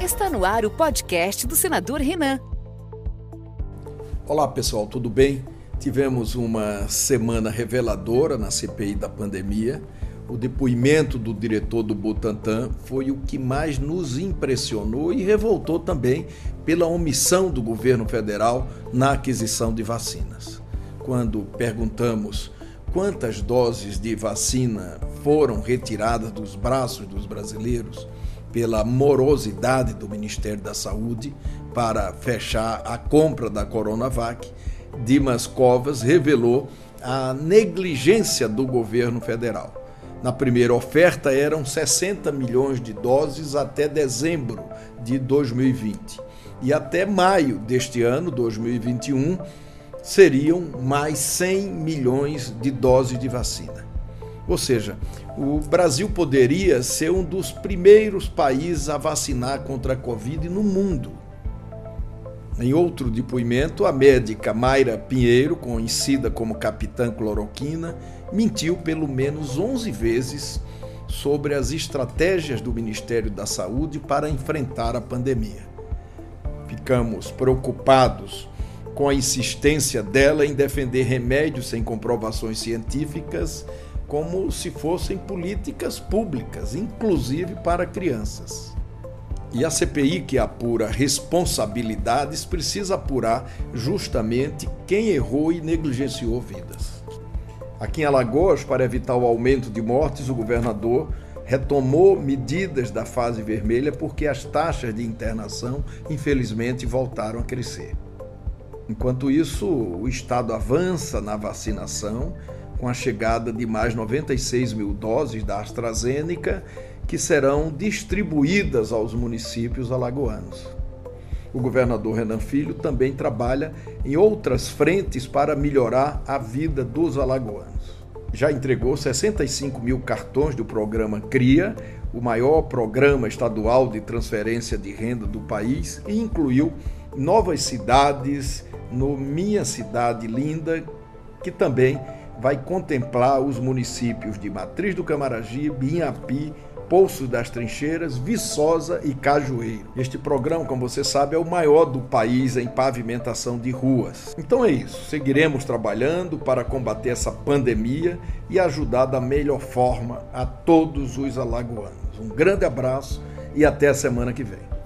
Está no ar o podcast do senador Renan. Olá pessoal, tudo bem? Tivemos uma semana reveladora na CPI da pandemia. O depoimento do diretor do Butantan foi o que mais nos impressionou e revoltou também pela omissão do governo federal na aquisição de vacinas. Quando perguntamos quantas doses de vacina foram retiradas dos braços dos brasileiros, pela morosidade do Ministério da Saúde para fechar a compra da Coronavac, Dimas Covas revelou a negligência do governo federal. Na primeira oferta eram 60 milhões de doses até dezembro de 2020. E até maio deste ano, 2021, seriam mais 100 milhões de doses de vacina. Ou seja, o Brasil poderia ser um dos primeiros países a vacinar contra a Covid no mundo. Em outro depoimento, a médica Mayra Pinheiro, conhecida como Capitã Cloroquina, mentiu pelo menos 11 vezes sobre as estratégias do Ministério da Saúde para enfrentar a pandemia. Ficamos preocupados com a insistência dela em defender remédios sem comprovações científicas como se fossem políticas públicas, inclusive para crianças. E a CPI, que apura responsabilidades, precisa apurar justamente quem errou e negligenciou vidas. Aqui em Alagoas, para evitar o aumento de mortes, o governador retomou medidas da fase vermelha porque as taxas de internação, infelizmente, voltaram a crescer. Enquanto isso, o Estado avança na vacinação com a chegada de mais 96 mil doses da AstraZeneca, que serão distribuídas aos municípios alagoanos. O governador Renan Filho também trabalha em outras frentes para melhorar a vida dos alagoanos. Já entregou 65 mil cartões do programa CRIA, o maior programa estadual de transferência de renda do país, e incluiu novas cidades no Minha Cidade Linda, que também vai contemplar os municípios de Matriz do Camaragibe, Inhapi, Poços das Trincheiras, Viçosa e Cajueiro. Este programa, como você sabe, é o maior do país em pavimentação de ruas. Então é isso, seguiremos trabalhando para combater essa pandemia e ajudar da melhor forma a todos os alagoanos. Um grande abraço e até a semana que vem.